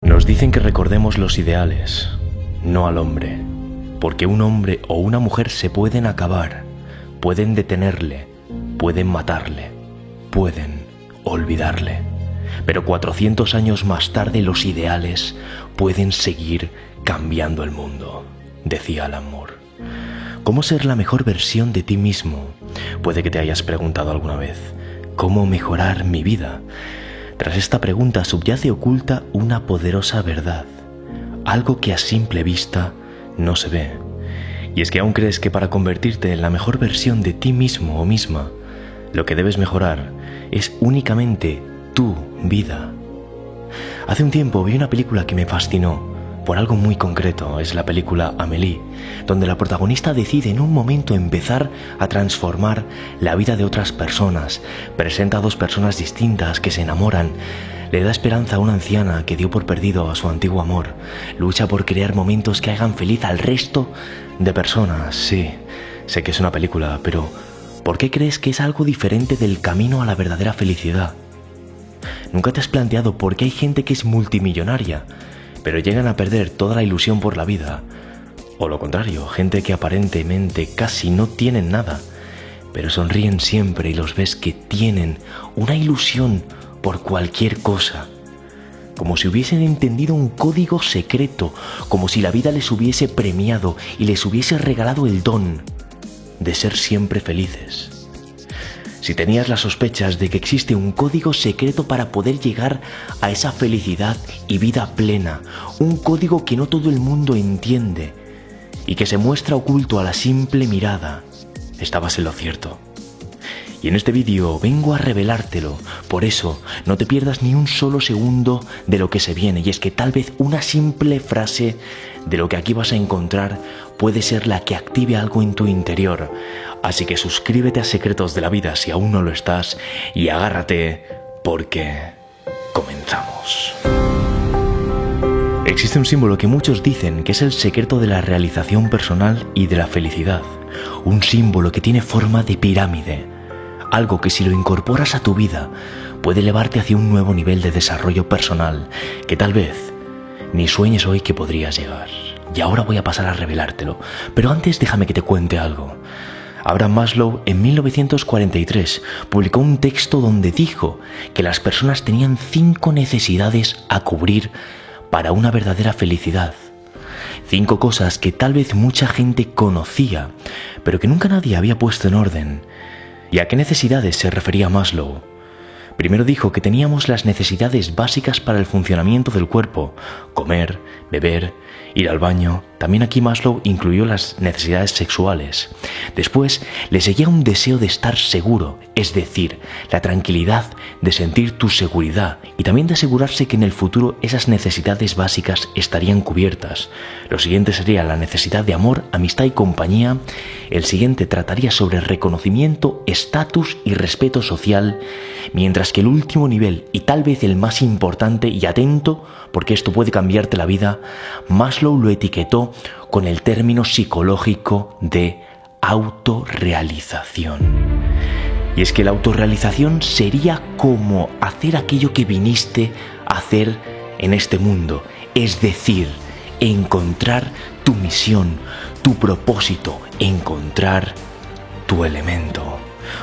Nos dicen que recordemos los ideales, no al hombre, porque un hombre o una mujer se pueden acabar, pueden detenerle, pueden matarle, pueden olvidarle. Pero 400 años más tarde los ideales pueden seguir cambiando el mundo, decía Alan Moore. ¿Cómo ser la mejor versión de ti mismo? Puede que te hayas preguntado alguna vez, ¿cómo mejorar mi vida? Tras esta pregunta subyace oculta una poderosa verdad, algo que a simple vista no se ve. Y es que aún crees que para convertirte en la mejor versión de ti mismo o misma, lo que debes mejorar es únicamente tu vida. Hace un tiempo vi una película que me fascinó por algo muy concreto, es la película Amélie, donde la protagonista decide en un momento empezar a transformar la vida de otras personas, presenta a dos personas distintas que se enamoran, le da esperanza a una anciana que dio por perdido a su antiguo amor, lucha por crear momentos que hagan feliz al resto de personas, sí, sé que es una película, pero ¿por qué crees que es algo diferente del camino a la verdadera felicidad? ¿Nunca te has planteado por qué hay gente que es multimillonaria, pero llegan a perder toda la ilusión por la vida. O lo contrario, gente que aparentemente casi no tienen nada, pero sonríen siempre y los ves que tienen una ilusión por cualquier cosa. Como si hubiesen entendido un código secreto, como si la vida les hubiese premiado y les hubiese regalado el don de ser siempre felices si tenías las sospechas de que existe un código secreto para poder llegar a esa felicidad y vida plena, un código que no todo el mundo entiende y que se muestra oculto a la simple mirada, estabas en lo cierto. Y en este vídeo vengo a revelártelo, por eso no te pierdas ni un solo segundo de lo que se viene, y es que tal vez una simple frase de lo que aquí vas a encontrar puede ser la que active algo en tu interior, Así que suscríbete a Secretos de la Vida si aún no lo estás y agárrate porque comenzamos. Existe un símbolo que muchos dicen que es el secreto de la realización personal y de la felicidad. Un símbolo que tiene forma de pirámide. Algo que si lo incorporas a tu vida puede elevarte hacia un nuevo nivel de desarrollo personal que tal vez ni sueñes hoy que podrías llegar. Y ahora voy a pasar a revelártelo. Pero antes déjame que te cuente algo. Abraham Maslow en 1943 publicó un texto donde dijo que las personas tenían cinco necesidades a cubrir para una verdadera felicidad. Cinco cosas que tal vez mucha gente conocía, pero que nunca nadie había puesto en orden. ¿Y a qué necesidades se refería Maslow? Primero dijo que teníamos las necesidades básicas para el funcionamiento del cuerpo, comer, beber, ir al baño. También aquí Maslow incluyó las necesidades sexuales. Después le seguía un deseo de estar seguro, es decir, la tranquilidad de sentir tu seguridad y también de asegurarse que en el futuro esas necesidades básicas estarían cubiertas. Lo siguiente sería la necesidad de amor, amistad y compañía. El siguiente trataría sobre reconocimiento, estatus y respeto social, mientras que el último nivel y tal vez el más importante y atento, porque esto puede cambiarte la vida, Maslow lo etiquetó con el término psicológico de autorrealización. Y es que la autorrealización sería como hacer aquello que viniste a hacer en este mundo, es decir, encontrar tu misión, tu propósito, encontrar tu elemento.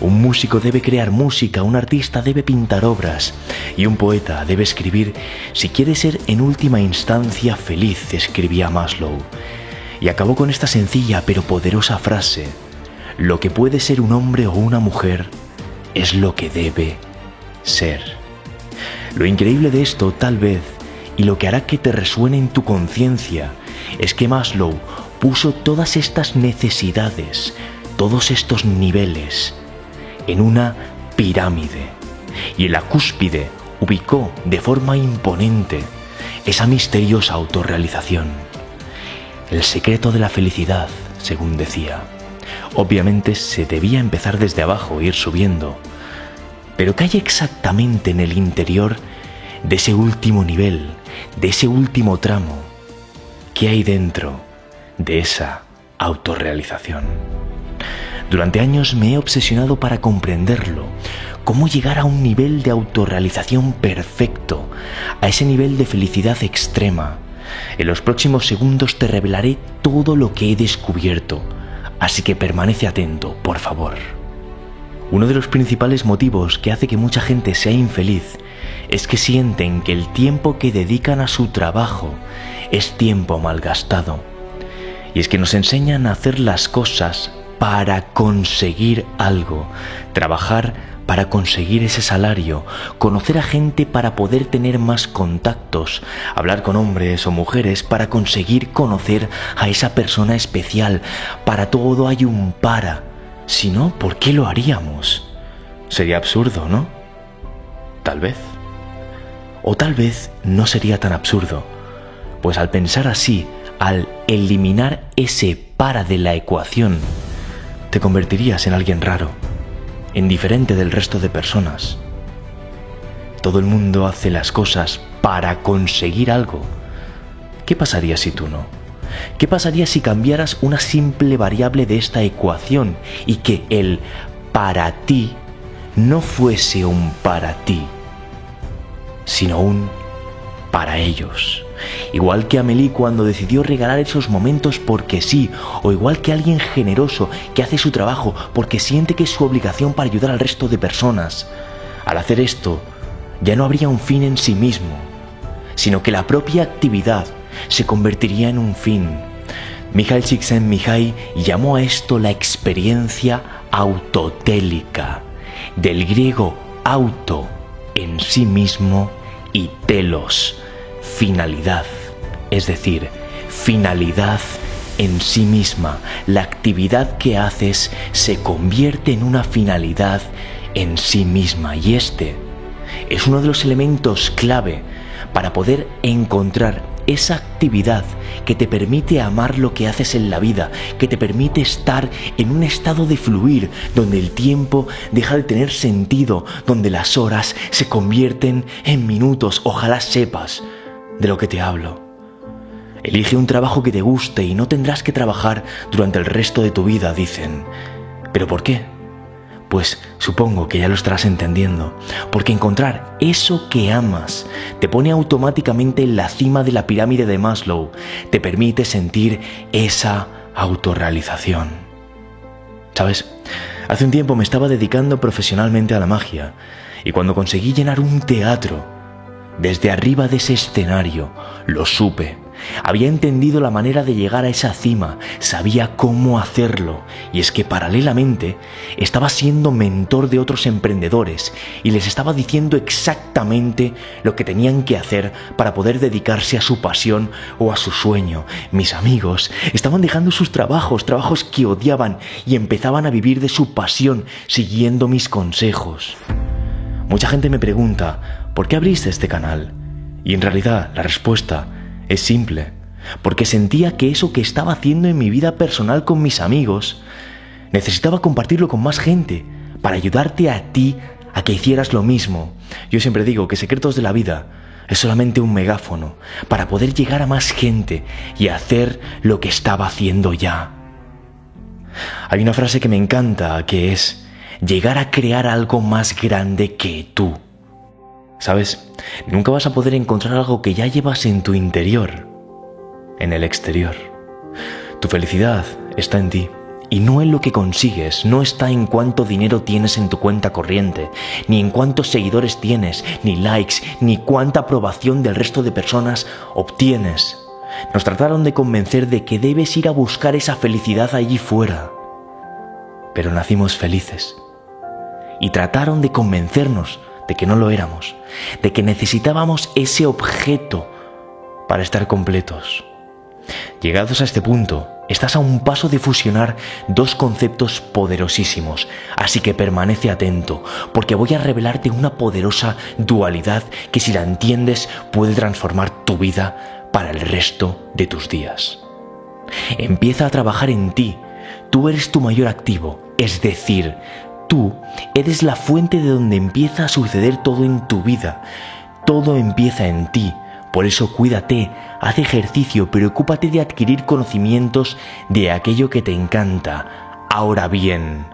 Un músico debe crear música, un artista debe pintar obras y un poeta debe escribir si quiere ser en última instancia feliz, escribía Maslow. Y acabó con esta sencilla pero poderosa frase, lo que puede ser un hombre o una mujer es lo que debe ser. Lo increíble de esto, tal vez, y lo que hará que te resuene en tu conciencia, es que Maslow puso todas estas necesidades, todos estos niveles, en una pirámide y en la cúspide ubicó de forma imponente esa misteriosa autorrealización. El secreto de la felicidad, según decía, obviamente se debía empezar desde abajo, ir subiendo. Pero ¿qué hay exactamente en el interior de ese último nivel, de ese último tramo? ¿Qué hay dentro de esa autorrealización? Durante años me he obsesionado para comprenderlo, cómo llegar a un nivel de autorrealización perfecto, a ese nivel de felicidad extrema. En los próximos segundos te revelaré todo lo que he descubierto, así que permanece atento, por favor. Uno de los principales motivos que hace que mucha gente sea infeliz es que sienten que el tiempo que dedican a su trabajo es tiempo malgastado. Y es que nos enseñan a hacer las cosas para conseguir algo, trabajar para conseguir ese salario, conocer a gente para poder tener más contactos, hablar con hombres o mujeres para conseguir conocer a esa persona especial. Para todo hay un para. Si no, ¿por qué lo haríamos? Sería absurdo, ¿no? Tal vez. O tal vez no sería tan absurdo, pues al pensar así, al eliminar ese para de la ecuación, te convertirías en alguien raro, en diferente del resto de personas. Todo el mundo hace las cosas para conseguir algo. ¿Qué pasaría si tú no? ¿Qué pasaría si cambiaras una simple variable de esta ecuación y que el para ti no fuese un para ti, sino un para ellos? Igual que Amelie cuando decidió regalar esos momentos porque sí, o igual que alguien generoso que hace su trabajo porque siente que es su obligación para ayudar al resto de personas. Al hacer esto, ya no habría un fin en sí mismo, sino que la propia actividad se convertiría en un fin. Mikhail Csikszentmihalyi llamó a esto la experiencia autotélica, del griego auto en sí mismo y telos, finalidad, es decir, finalidad en sí misma. La actividad que haces se convierte en una finalidad en sí misma y este es uno de los elementos clave para poder encontrar esa actividad que te permite amar lo que haces en la vida, que te permite estar en un estado de fluir, donde el tiempo deja de tener sentido, donde las horas se convierten en minutos, ojalá sepas de lo que te hablo. Elige un trabajo que te guste y no tendrás que trabajar durante el resto de tu vida, dicen. ¿Pero por qué? Pues supongo que ya lo estarás entendiendo, porque encontrar eso que amas te pone automáticamente en la cima de la pirámide de Maslow, te permite sentir esa autorrealización. ¿Sabes? Hace un tiempo me estaba dedicando profesionalmente a la magia, y cuando conseguí llenar un teatro, desde arriba de ese escenario, lo supe. Había entendido la manera de llegar a esa cima, sabía cómo hacerlo, y es que paralelamente estaba siendo mentor de otros emprendedores y les estaba diciendo exactamente lo que tenían que hacer para poder dedicarse a su pasión o a su sueño. Mis amigos estaban dejando sus trabajos, trabajos que odiaban, y empezaban a vivir de su pasión siguiendo mis consejos. Mucha gente me pregunta, ¿por qué abriste este canal? Y en realidad la respuesta es simple, porque sentía que eso que estaba haciendo en mi vida personal con mis amigos, necesitaba compartirlo con más gente, para ayudarte a ti a que hicieras lo mismo. Yo siempre digo que Secretos de la Vida es solamente un megáfono para poder llegar a más gente y hacer lo que estaba haciendo ya. Hay una frase que me encanta que es llegar a crear algo más grande que tú. ¿Sabes? Nunca vas a poder encontrar algo que ya llevas en tu interior, en el exterior. Tu felicidad está en ti. Y no en lo que consigues, no está en cuánto dinero tienes en tu cuenta corriente, ni en cuántos seguidores tienes, ni likes, ni cuánta aprobación del resto de personas obtienes. Nos trataron de convencer de que debes ir a buscar esa felicidad allí fuera. Pero nacimos felices. Y trataron de convencernos de que no lo éramos, de que necesitábamos ese objeto para estar completos. Llegados a este punto, estás a un paso de fusionar dos conceptos poderosísimos, así que permanece atento, porque voy a revelarte una poderosa dualidad que si la entiendes puede transformar tu vida para el resto de tus días. Empieza a trabajar en ti, tú eres tu mayor activo, es decir, Tú eres la fuente de donde empieza a suceder todo en tu vida. Todo empieza en ti. Por eso cuídate, haz ejercicio, preocúpate de adquirir conocimientos de aquello que te encanta. Ahora bien,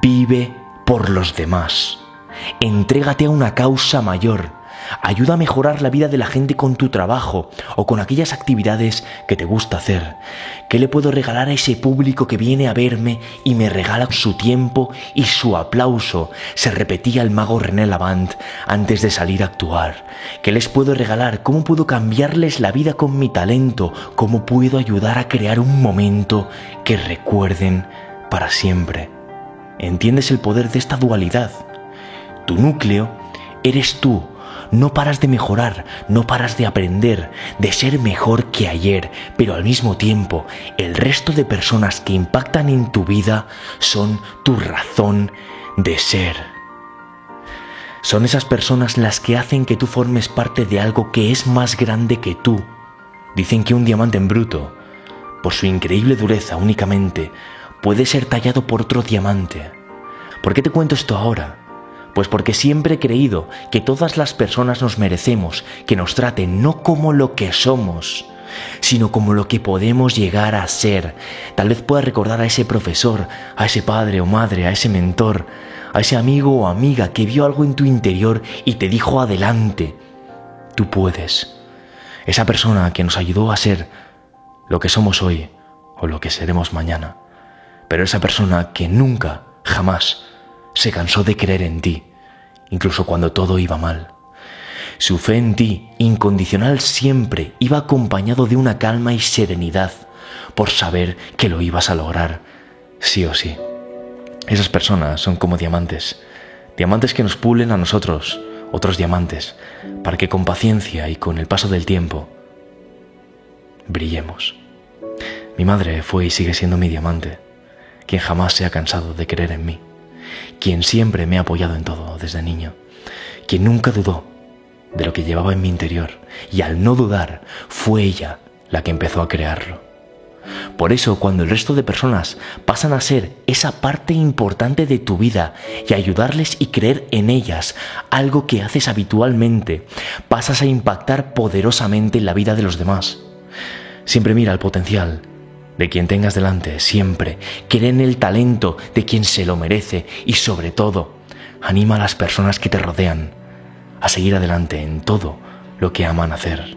vive por los demás. Entrégate a una causa mayor Ayuda a mejorar la vida de la gente con tu trabajo o con aquellas actividades que te gusta hacer. ¿Qué le puedo regalar a ese público que viene a verme y me regala su tiempo y su aplauso? Se repetía el mago René Lavant antes de salir a actuar. ¿Qué les puedo regalar? ¿Cómo puedo cambiarles la vida con mi talento? ¿Cómo puedo ayudar a crear un momento que recuerden para siempre? ¿Entiendes el poder de esta dualidad? Tu núcleo eres tú no paras de mejorar, no paras de aprender, de ser mejor que ayer, pero al mismo tiempo el resto de personas que impactan en tu vida son tu razón de ser. Son esas personas las que hacen que tú formes parte de algo que es más grande que tú. Dicen que un diamante en bruto, por su increíble dureza únicamente, puede ser tallado por otro diamante. ¿Por qué te cuento esto ahora? Pues porque siempre he creído que todas las personas nos merecemos que nos traten no como lo que somos, sino como lo que podemos llegar a ser. Tal vez puedas recordar a ese profesor, a ese padre o madre, a ese mentor, a ese amigo o amiga que vio algo en tu interior y te dijo adelante, tú puedes. Esa persona que nos ayudó a ser lo que somos hoy o lo que seremos mañana. Pero esa persona que nunca, jamás, se cansó de creer en ti, incluso cuando todo iba mal. Su fe en ti, incondicional siempre, iba acompañado de una calma y serenidad, por saber que lo ibas a lograr, sí o sí. Esas personas son como diamantes, diamantes que nos pulen a nosotros, otros diamantes, para que con paciencia y con el paso del tiempo brillemos. Mi madre fue y sigue siendo mi diamante, quien jamás se ha cansado de creer en mí quien siempre me ha apoyado en todo desde niño, quien nunca dudó de lo que llevaba en mi interior y al no dudar fue ella la que empezó a crearlo. Por eso cuando el resto de personas pasan a ser esa parte importante de tu vida y ayudarles y creer en ellas, algo que haces habitualmente, pasas a impactar poderosamente en la vida de los demás. Siempre mira el potencial de quien tengas delante siempre, cree en el talento de quien se lo merece y sobre todo, anima a las personas que te rodean a seguir adelante en todo lo que aman hacer.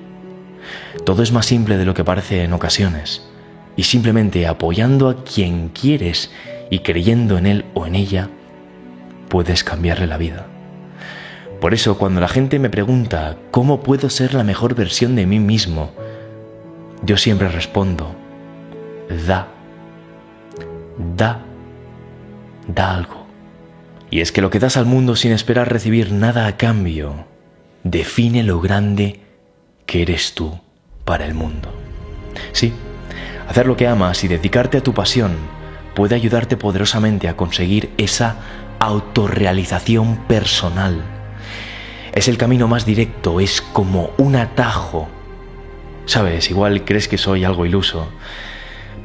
Todo es más simple de lo que parece en ocasiones y simplemente apoyando a quien quieres y creyendo en él o en ella, puedes cambiarle la vida. Por eso cuando la gente me pregunta cómo puedo ser la mejor versión de mí mismo, yo siempre respondo, da, da, da algo. Y es que lo que das al mundo sin esperar recibir nada a cambio, define lo grande que eres tú para el mundo. Sí, hacer lo que amas y dedicarte a tu pasión puede ayudarte poderosamente a conseguir esa autorrealización personal. Es el camino más directo, es como un atajo. Sabes, igual crees que soy algo iluso,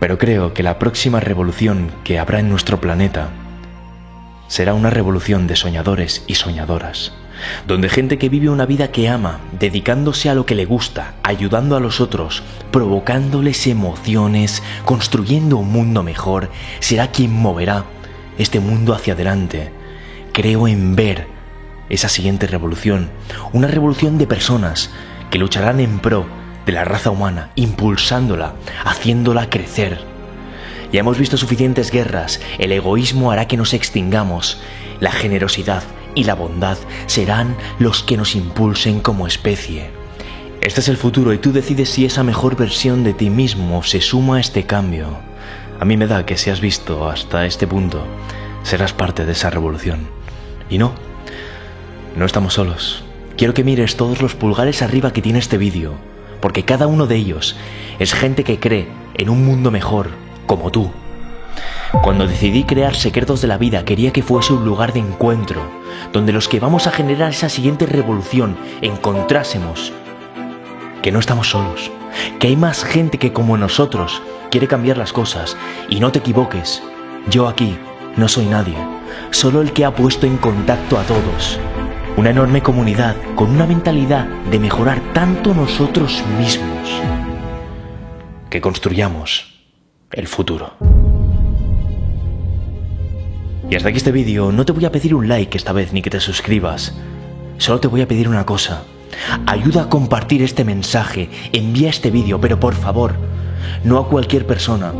pero creo que la próxima revolución que habrá en nuestro planeta será una revolución de soñadores y soñadoras, donde gente que vive una vida que ama, dedicándose a lo que le gusta, ayudando a los otros, provocándoles emociones, construyendo un mundo mejor, será quien moverá este mundo hacia adelante. Creo en ver esa siguiente revolución, una revolución de personas que lucharán en pro de la raza humana, impulsándola, haciéndola crecer. Ya hemos visto suficientes guerras, el egoísmo hará que nos extingamos, la generosidad y la bondad serán los que nos impulsen como especie. Este es el futuro y tú decides si esa mejor versión de ti mismo se suma a este cambio. A mí me da que si has visto hasta este punto, serás parte de esa revolución. Y no, no estamos solos. Quiero que mires todos los pulgares arriba que tiene este vídeo porque cada uno de ellos es gente que cree en un mundo mejor, como tú. Cuando decidí crear Secretos de la Vida quería que fuese un lugar de encuentro, donde los que vamos a generar esa siguiente revolución encontrásemos que no estamos solos, que hay más gente que como nosotros quiere cambiar las cosas y no te equivoques, yo aquí no soy nadie, solo el que ha puesto en contacto a todos una enorme comunidad con una mentalidad de mejorar tanto nosotros mismos que construyamos el futuro. Y hasta aquí este vídeo, no te voy a pedir un like esta vez ni que te suscribas. Solo te voy a pedir una cosa. Ayuda a compartir este mensaje, envía este vídeo, pero por favor, no a cualquier persona,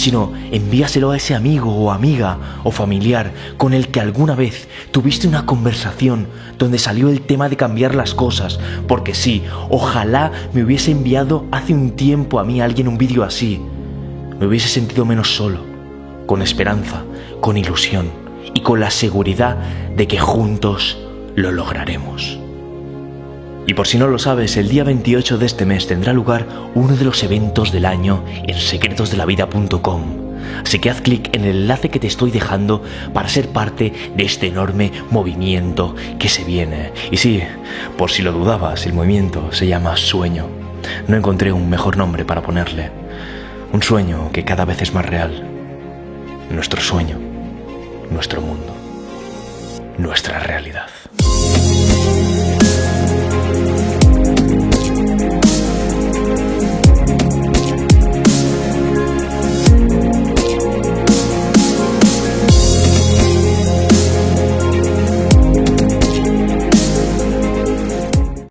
sino envíaselo a ese amigo o amiga o familiar con el que alguna vez tuviste una conversación donde salió el tema de cambiar las cosas, porque sí, ojalá me hubiese enviado hace un tiempo a mí alguien un vídeo así, me hubiese sentido menos solo, con esperanza, con ilusión y con la seguridad de que juntos lo lograremos. Y por si no lo sabes, el día 28 de este mes tendrá lugar uno de los eventos del año en secretosdelavida.com. Así que haz clic en el enlace que te estoy dejando para ser parte de este enorme movimiento que se viene. Y sí, por si lo dudabas, el movimiento se llama Sueño. No encontré un mejor nombre para ponerle. Un sueño que cada vez es más real. Nuestro sueño, nuestro mundo, nuestra realidad.